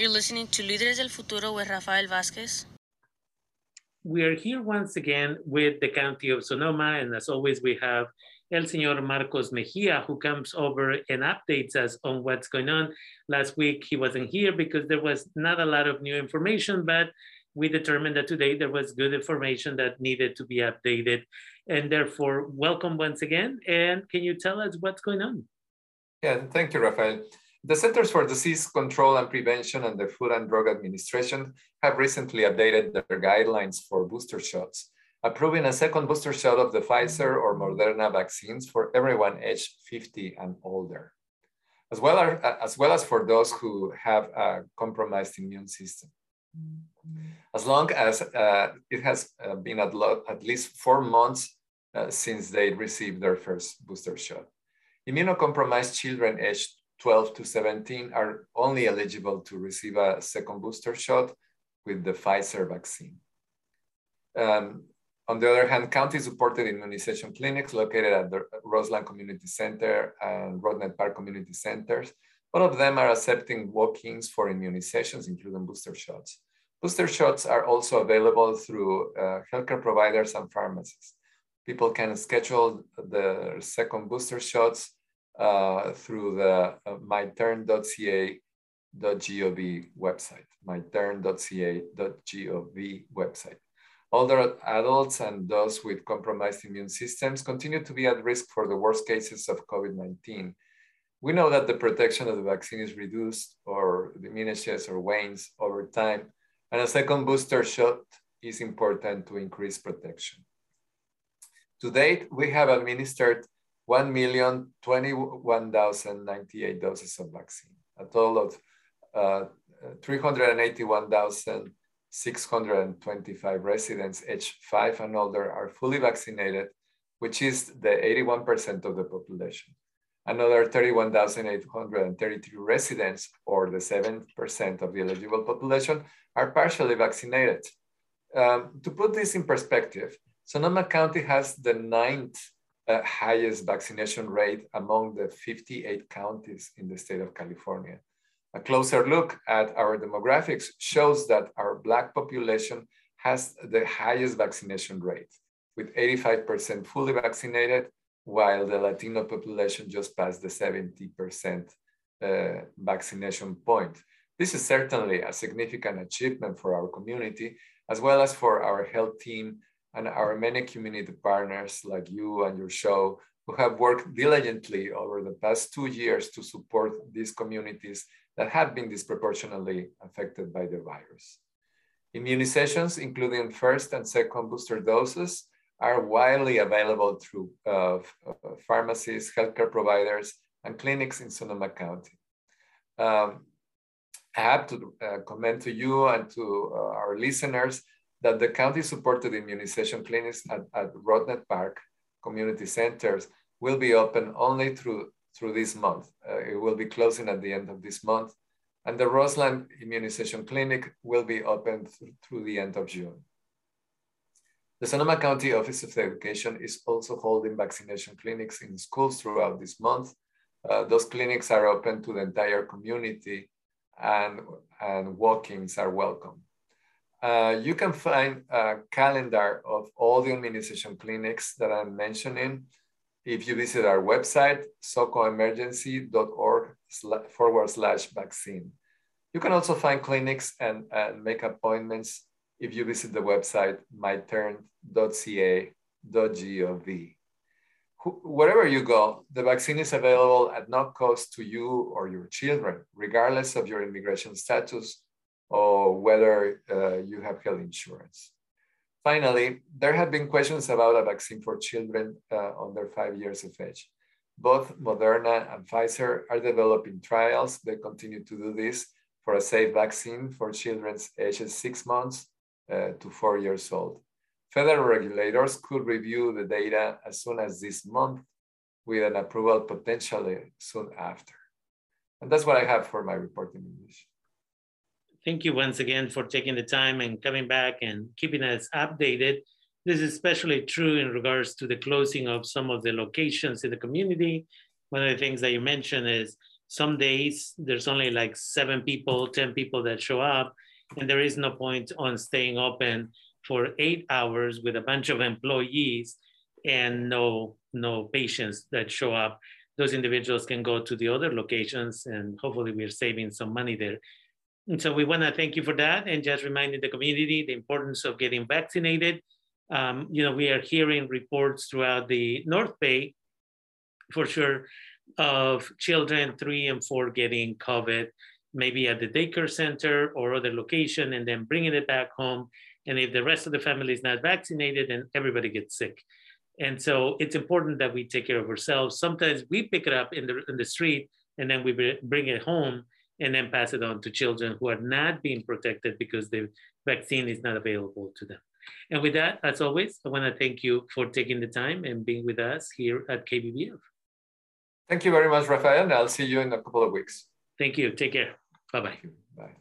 You're listening to Líderes del Futuro with Rafael Vázquez. We are here once again with the County of Sonoma, and as always, we have El Señor Marcos Mejia, who comes over and updates us on what's going on. Last week, he wasn't here because there was not a lot of new information, but we determined that today there was good information that needed to be updated. And therefore, welcome once again. And can you tell us what's going on? Yeah, thank you, Rafael. The Centers for Disease Control and Prevention and the Food and Drug Administration have recently updated their guidelines for booster shots, approving a second booster shot of the Pfizer or Moderna vaccines for everyone aged 50 and older, as well as, as, well as for those who have a compromised immune system. As long as uh, it has uh, been at, at, least four months uh, since they received their first booster shot. Immunocompromised children aged 12 to 17 are only eligible to receive a second booster shot with the Pfizer vaccine. Um, on the other hand, county-supported immunization clinics located at the Roseland Community Center and Rohnert Park Community Centers, all of them are accepting walk-ins for immunizations, including booster shots. Booster shots are also available through uh, healthcare providers and pharmacies. People can schedule the second booster shots uh, through the uh, myturn.ca.gov website, myturn.ca.gov website. Older adults and those with compromised immune systems continue to be at risk for the worst cases of COVID-19. We know that the protection of the vaccine is reduced or diminishes or wanes over time, and a second booster shot is important to increase protection. To date, we have administered 1,021,098 doses of vaccine, a total of uh, 381,625 residents aged five and older are fully vaccinated, which is the 81% of the population. Another 31,833 residents, or the 7% of the eligible population, are partially vaccinated. Um, to put this in perspective, Sonoma County has the ninth uh, highest vaccination rate among the 58 counties in the state of California. A closer look at our demographics shows that our Black population has the highest vaccination rate, with 85% fully vaccinated, while the Latino population just passed the 70% uh, vaccination point. This is certainly a significant achievement for our community, as well as for our health team and our many community partners like you and your show who have worked diligently over the past two years to support these communities that have been disproportionately affected by the virus. Immunizations, including first and second booster doses, are widely available through uh, pharmacies, healthcare providers, and clinics in Sonoma County. Um, I have to uh, commend to you and to uh, our listeners that the county supported immunization clinics at, at Rohnert Park community centers will be open only through, through this month. Uh, it will be closing at the end of this month. And the Roseland Immunization Clinic will be open th through the end of June. The Sonoma County Office of Education is also holding vaccination clinics in schools throughout this month. Uh, those clinics are open to the entire community and, and walk-ins are welcome. Uh, you can find a calendar of all the immunization clinics that I'm mentioning if you visit our website, socoemergency.org forward slash vaccine. You can also find clinics and, and make appointments if you visit the website myturn.ca.gov. Wherever you go, the vaccine is available at no cost to you or your children, regardless of your immigration status or whether uh, you have health insurance. Finally, there have been questions about a vaccine for children uh, under five years of age. Both Moderna and Pfizer are developing trials. They continue to do this for a safe vaccine for children ages six months uh, to four years old. Federal regulators could review the data as soon as this month with an approval potentially soon after. And that's what I have for my report in English thank you once again for taking the time and coming back and keeping us updated. This is especially true in regards to the closing of some of the locations in the community. One of the things that you mentioned is some days there's only like seven people, 10 people that show up, and there is no point on staying open for eight hours with a bunch of employees and no no patients that show up those individuals can go to the other locations and hopefully we're saving some money there and so we want to thank you for that and just reminding the community the importance of getting vaccinated um, you know we are hearing reports throughout the north bay for sure of children three and four getting covid maybe at the daycare center or other location and then bringing it back home and if the rest of the family is not vaccinated, then everybody gets sick. And so it's important that we take care of ourselves. Sometimes we pick it up in the, in the street and then we bring it home and then pass it on to children who are not being protected because the vaccine is not available to them. And with that, as always, I want to thank you for taking the time and being with us here at KBBF. Thank you very much, Rafael, and I'll see you in a couple of weeks. Thank you. Take care. Bye-bye. Bye.